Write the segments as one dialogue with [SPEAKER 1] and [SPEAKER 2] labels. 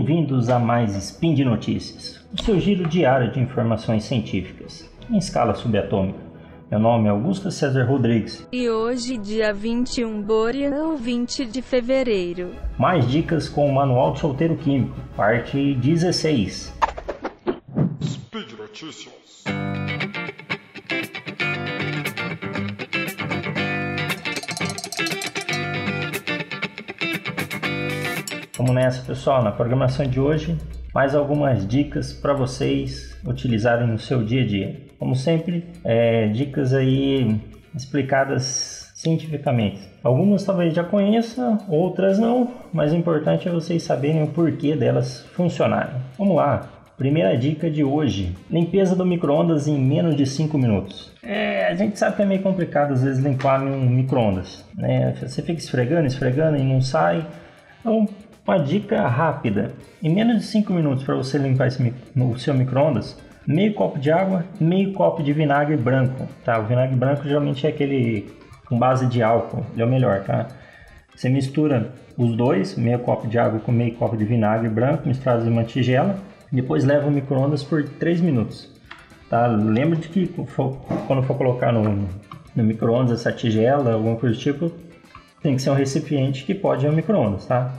[SPEAKER 1] Bem-vindos a mais Spin de Notícias, o seu giro diário de informações científicas, em escala subatômica. Meu nome é Augusto César Rodrigues.
[SPEAKER 2] E hoje, dia 21 Boreal, 20 de fevereiro.
[SPEAKER 1] Mais dicas com o Manual do Solteiro Químico, parte 16.
[SPEAKER 3] Speed Notícias.
[SPEAKER 1] Vamos nessa, pessoal. Na programação de hoje, mais algumas dicas para vocês utilizarem no seu dia a dia. Como sempre, é, dicas aí explicadas cientificamente. Algumas talvez já conheça, outras não, mas o importante é vocês saberem o porquê delas funcionarem. Vamos lá. Primeira dica de hoje: limpeza do micro-ondas em menos de 5 minutos. É, a gente sabe que é meio complicado às vezes limpar um micro-ondas. Né? Você fica esfregando, esfregando e não sai. Então, uma dica rápida: em menos de 5 minutos para você limpar esse, o seu micro-ondas, meio copo de água, meio copo de vinagre branco. Tá? O vinagre branco geralmente é aquele com base de álcool, ele é o melhor, tá? Você mistura os dois, meio copo de água com meio copo de vinagre branco, misturados em uma tigela, depois leva o micro-ondas por 3 minutos. Tá? Lembra de que quando for colocar no, no micro-ondas essa tigela, alguma coisa do tipo, tem que ser um recipiente que pode ir ao micro-ondas, tá?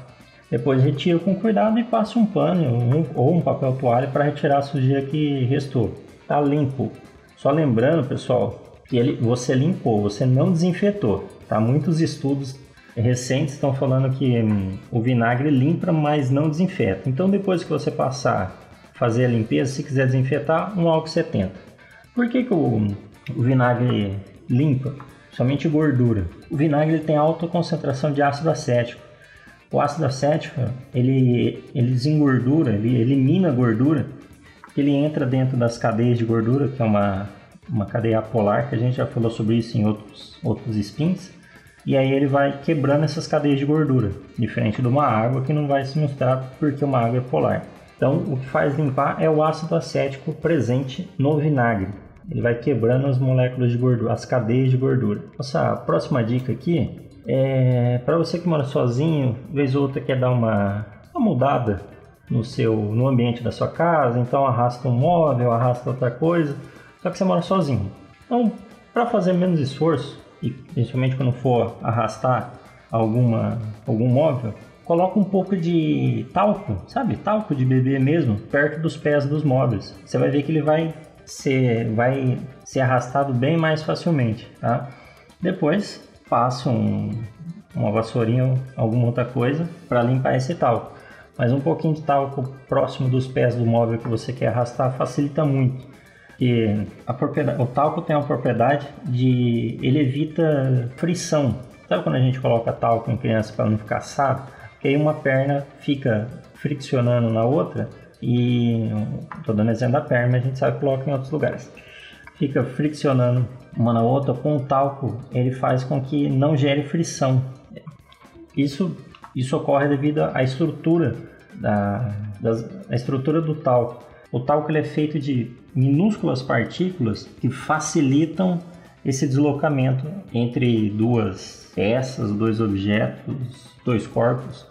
[SPEAKER 1] Depois retira com cuidado e passa um pano ou um papel toalha para retirar a sujeira que restou. Tá limpo. Só lembrando, pessoal, que ele, você limpou, você não desinfetou. Tá? Muitos estudos recentes estão falando que hum, o vinagre limpa, mas não desinfeta. Então, depois que você passar fazer a limpeza, se quiser desinfetar, um álcool 70. Por que, que o, o vinagre limpa? Somente gordura. O vinagre tem alta concentração de ácido acético. O ácido acético, ele, ele desengordura, ele elimina a gordura, ele entra dentro das cadeias de gordura, que é uma, uma cadeia polar, que a gente já falou sobre isso em outros, outros spins, e aí ele vai quebrando essas cadeias de gordura, diferente de uma água que não vai se misturar porque uma água é polar. Então, o que faz limpar é o ácido acético presente no vinagre. Ele vai quebrando as moléculas de gordura, as cadeias de gordura. Nossa próxima dica aqui é, para você que mora sozinho, vez ou outra quer dar uma, uma mudada no seu no ambiente da sua casa, então arrasta um móvel, arrasta outra coisa, só que você mora sozinho. Então, para fazer menos esforço e principalmente quando for arrastar alguma algum móvel, coloca um pouco de talco, sabe? Talco de bebê mesmo, perto dos pés dos móveis. Você vai ver que ele vai ser vai ser arrastado bem mais facilmente, tá? Depois passe um, uma vassourinha ou alguma outra coisa para limpar esse talco. Mas um pouquinho de talco próximo dos pés do móvel que você quer arrastar facilita muito. E a o talco tem uma propriedade de ele evita frição. Sabe quando a gente coloca talco em criança para não ficar assado? Porque aí uma perna fica friccionando na outra e estou dando exemplo da perna, a gente sabe que coloca em outros lugares. Fica friccionando uma na outra com o talco, ele faz com que não gere frição. Isso, isso ocorre devido à estrutura da, da estrutura do talco. O talco é feito de minúsculas partículas que facilitam esse deslocamento entre duas peças, dois objetos, dois corpos.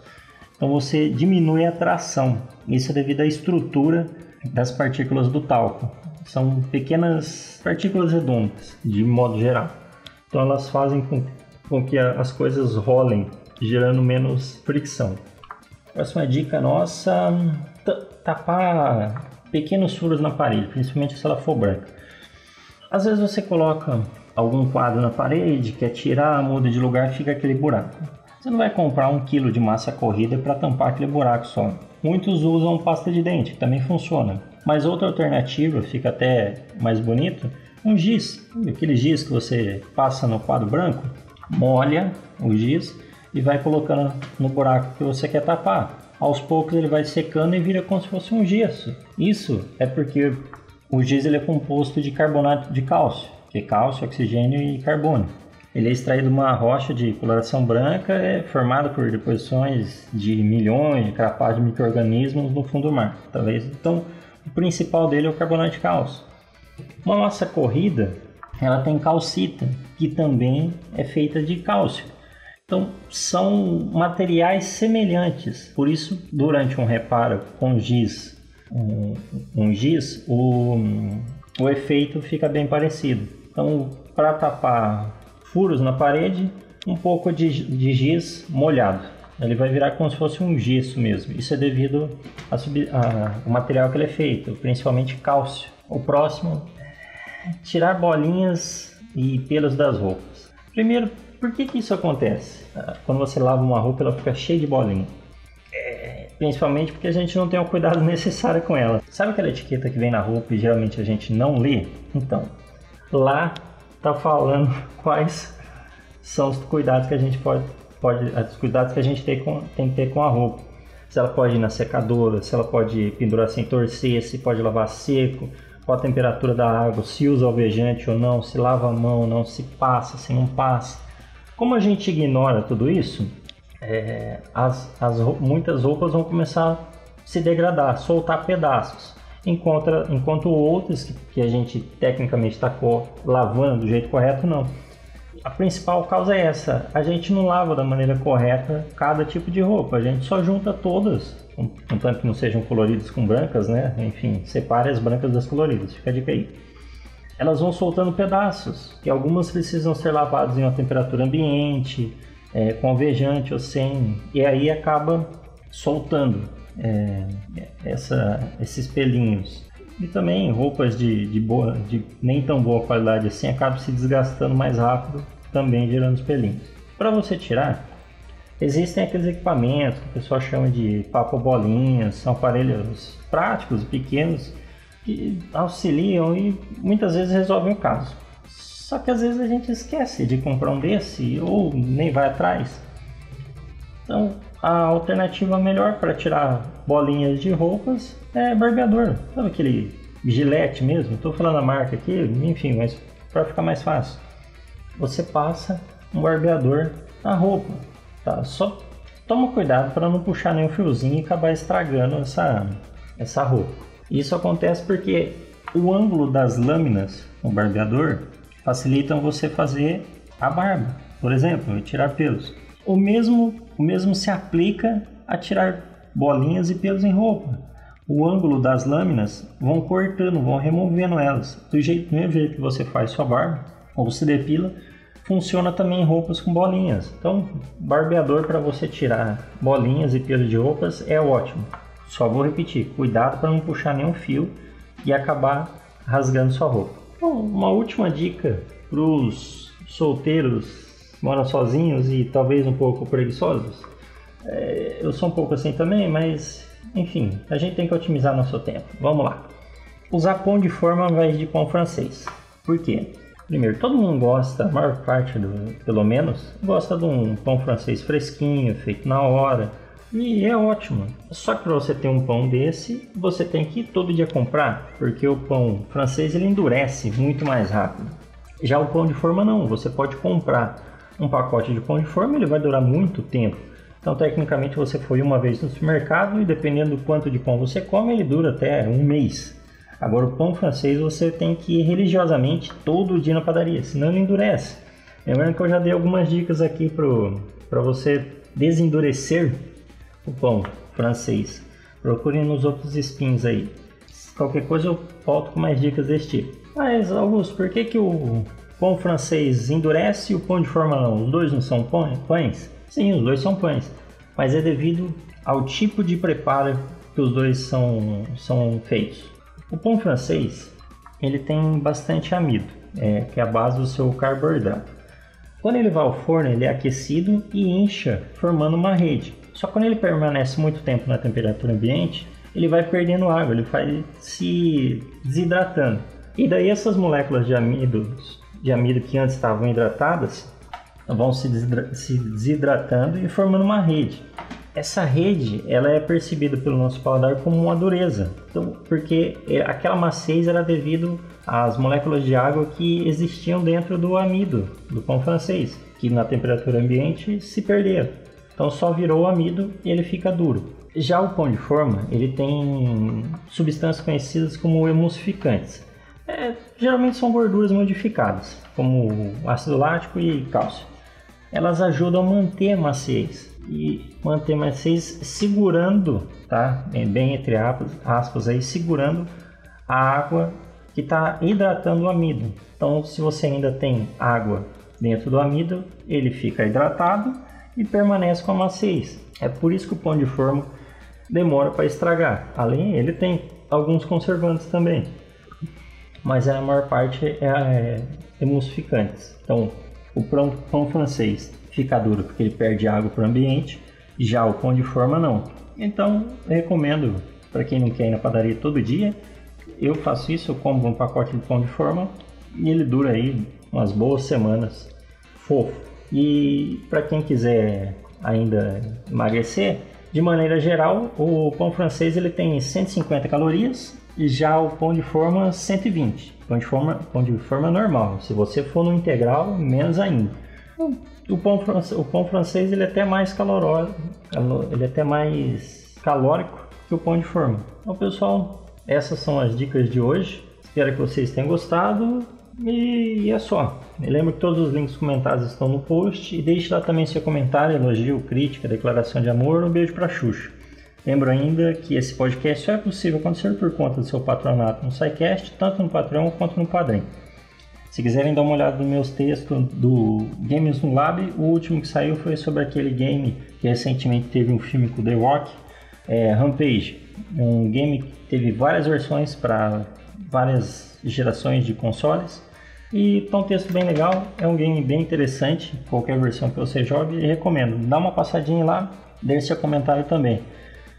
[SPEAKER 1] Então você diminui a tração. Isso é devido à estrutura das partículas do talco. São pequenas partículas redondas, de modo geral. Então elas fazem com, com que as coisas rolem, gerando menos fricção. Próxima dica nossa: tapar pequenos furos na parede, principalmente se ela for branca. Às vezes você coloca algum quadro na parede, quer tirar, muda de lugar, fica aquele buraco. Você não vai comprar um quilo de massa corrida para tampar aquele buraco só. Muitos usam pasta de dente, que também funciona. Mas outra alternativa, fica até mais bonito, um giz. Aquele giz que você passa no quadro branco, molha o giz e vai colocando no buraco que você quer tapar. Aos poucos ele vai secando e vira como se fosse um gesso. Isso é porque o giz ele é composto de carbonato de cálcio, que é cálcio, oxigênio e carbono. Ele é extraído de uma rocha de coloração branca, é formada por deposições de milhões de carapaços de micro-organismos no fundo do mar. Talvez então o principal dele é o carbonato de cálcio. Uma massa corrida, ela tem calcita, que também é feita de cálcio. Então, são materiais semelhantes. Por isso, durante um reparo com giz, um, um giz, o, o efeito fica bem parecido. Então, para tapar furos na parede, um pouco de, de giz molhado. Ele vai virar como se fosse um gesso mesmo. Isso é devido ao material que ele é feito, principalmente cálcio. O próximo, tirar bolinhas e pelos das roupas. Primeiro, por que, que isso acontece? Ah, quando você lava uma roupa, ela fica cheia de bolinha. É, principalmente porque a gente não tem o cuidado necessário com ela. Sabe aquela etiqueta que vem na roupa e geralmente a gente não lê? Então, lá tá falando quais são os cuidados que a gente pode, pode os cuidados que a gente tem, com, tem que ter com a roupa. Se ela pode ir na secadora, se ela pode pendurar sem torcer, se pode lavar seco, qual a temperatura da água, se usa alvejante ou não, se lava a mão ou não, se passa, se não passa. Como a gente ignora tudo isso, é, as, as, muitas roupas vão começar a se degradar, soltar pedaços. Enquanto, enquanto outras que, que a gente tecnicamente está lavando do jeito correto, não a principal causa é essa. A gente não lava da maneira correta cada tipo de roupa. A gente só junta todas, contanto que não sejam coloridas com brancas, né? Enfim, separe as brancas das coloridas. Fica a dica aí. Elas vão soltando pedaços, e algumas precisam ser lavadas em uma temperatura ambiente, é, com alvejante ou sem, e aí acaba soltando é, essa, esses pelinhos. E também roupas de, de, boa, de nem tão boa qualidade assim acabam se desgastando mais rápido, também gerando os pelinhos. Para você tirar, existem aqueles equipamentos que o pessoal chama de papo bolinhas, são aparelhos práticos, pequenos, que auxiliam e muitas vezes resolvem o caso. Só que às vezes a gente esquece de comprar um desse ou nem vai atrás. Então, a alternativa melhor para tirar bolinhas de roupas é barbeador. Sabe aquele gilete mesmo? Estou falando a marca aqui, enfim, mas para ficar mais fácil. Você passa um barbeador na roupa, tá? Só toma cuidado para não puxar nenhum fiozinho e acabar estragando essa, essa roupa. Isso acontece porque o ângulo das lâminas no barbeador facilitam você fazer a barba, por exemplo, e tirar pelos. O mesmo, o mesmo se aplica a tirar bolinhas e pelos em roupa. O ângulo das lâminas vão cortando, vão removendo elas. Do, jeito, mesmo jeito que você faz sua barba ou se depila, funciona também em roupas com bolinhas. Então, barbeador para você tirar bolinhas e pelos de roupas é ótimo. Só vou repetir, cuidado para não puxar nenhum fio e acabar rasgando sua roupa. Então, uma última dica para os solteiros moram sozinhos e talvez um pouco preguiçosos. É, eu sou um pouco assim também, mas enfim, a gente tem que otimizar nosso tempo. Vamos lá. Usar pão de forma ao invés de pão francês. Por quê? Primeiro, todo mundo gosta, a maior parte, do, pelo menos, gosta de um pão francês fresquinho, feito na hora. E é ótimo. Só que para você ter um pão desse, você tem que ir todo dia comprar, porque o pão francês ele endurece muito mais rápido. Já o pão de forma não, você pode comprar um pacote de pão de forma, ele vai durar muito tempo. Então, tecnicamente, você foi uma vez no supermercado e dependendo do quanto de pão você come, ele dura até um mês. Agora, o pão francês você tem que ir religiosamente todo dia na padaria, senão ele endurece. Lembrando que eu já dei algumas dicas aqui para você desendurecer o pão francês. Procurem nos outros spins aí. Qualquer coisa eu volto com mais dicas desse tipo. Mas, Augusto, por que, que o pão francês endurece e o pão de forma não. Os dois não são pães? Sim, os dois são pães, mas é devido ao tipo de preparo que os dois são, são feitos. O pão francês ele tem bastante amido, é, que é a base do seu carboidrato. Quando ele vai ao forno, ele é aquecido e incha, formando uma rede. Só quando ele permanece muito tempo na temperatura ambiente, ele vai perdendo água, ele vai se desidratando. E daí essas moléculas de amido de amido que antes estavam hidratadas vão se, desidratando e formando uma rede. Essa rede ela é percebida pelo nosso paladar como uma dureza, então, porque é, aquela maciez era devido às moléculas de água que existiam dentro do amido do pão francês, que na temperatura ambiente se perderam. Então só virou amido e ele fica duro. Já o pão de forma, ele tem substâncias conhecidas como emulsificantes. É, geralmente são gorduras modificadas, como ácido lático e cálcio. Elas ajudam a manter a maciez e manter a maciez segurando, tá? Bem entre aspas aí, segurando a água que está hidratando o amido. Então, se você ainda tem água dentro do amido, ele fica hidratado e permanece com a maciez. É por isso que o pão de forma demora para estragar. Além, ele tem alguns conservantes também, mas a maior parte é, é emulsificantes. Então, o pão, pão francês fica duro porque ele perde água para o ambiente, já o pão de forma não. Então, recomendo para quem não quer ir na padaria todo dia, eu faço isso, eu como um pacote de pão de forma e ele dura aí umas boas semanas, fofo. E para quem quiser ainda emagrecer, de maneira geral, o pão francês ele tem 150 calorias e já o pão de forma 120. Pão de forma, pão de forma normal. Se você for no integral, menos ainda. O pão, o pão francês ele é até mais caloroso, ele é até mais calórico que o pão de forma. Então, pessoal, essas são as dicas de hoje. Espero que vocês tenham gostado. E é só. Lembro que todos os links comentados estão no post e deixe lá também seu comentário, elogio, crítica, declaração de amor. Um beijo para Xuxa. Lembro ainda que esse podcast só é possível acontecer por conta do seu patronato no SciCast, tanto no Patreon quanto no Padrim. Se quiserem dar uma olhada nos meus textos do Games no Lab, o último que saiu foi sobre aquele game que recentemente teve um filme com The Rock, é, Rampage. Um game que teve várias versões para várias gerações de consoles. E tá um texto bem legal, é um game bem interessante, qualquer versão que você jogue, recomendo. Dá uma passadinha lá, deixe seu comentário também.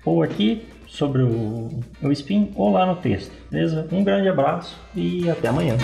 [SPEAKER 1] Ou aqui sobre o, o spin ou lá no texto, beleza? Um grande abraço e até amanhã.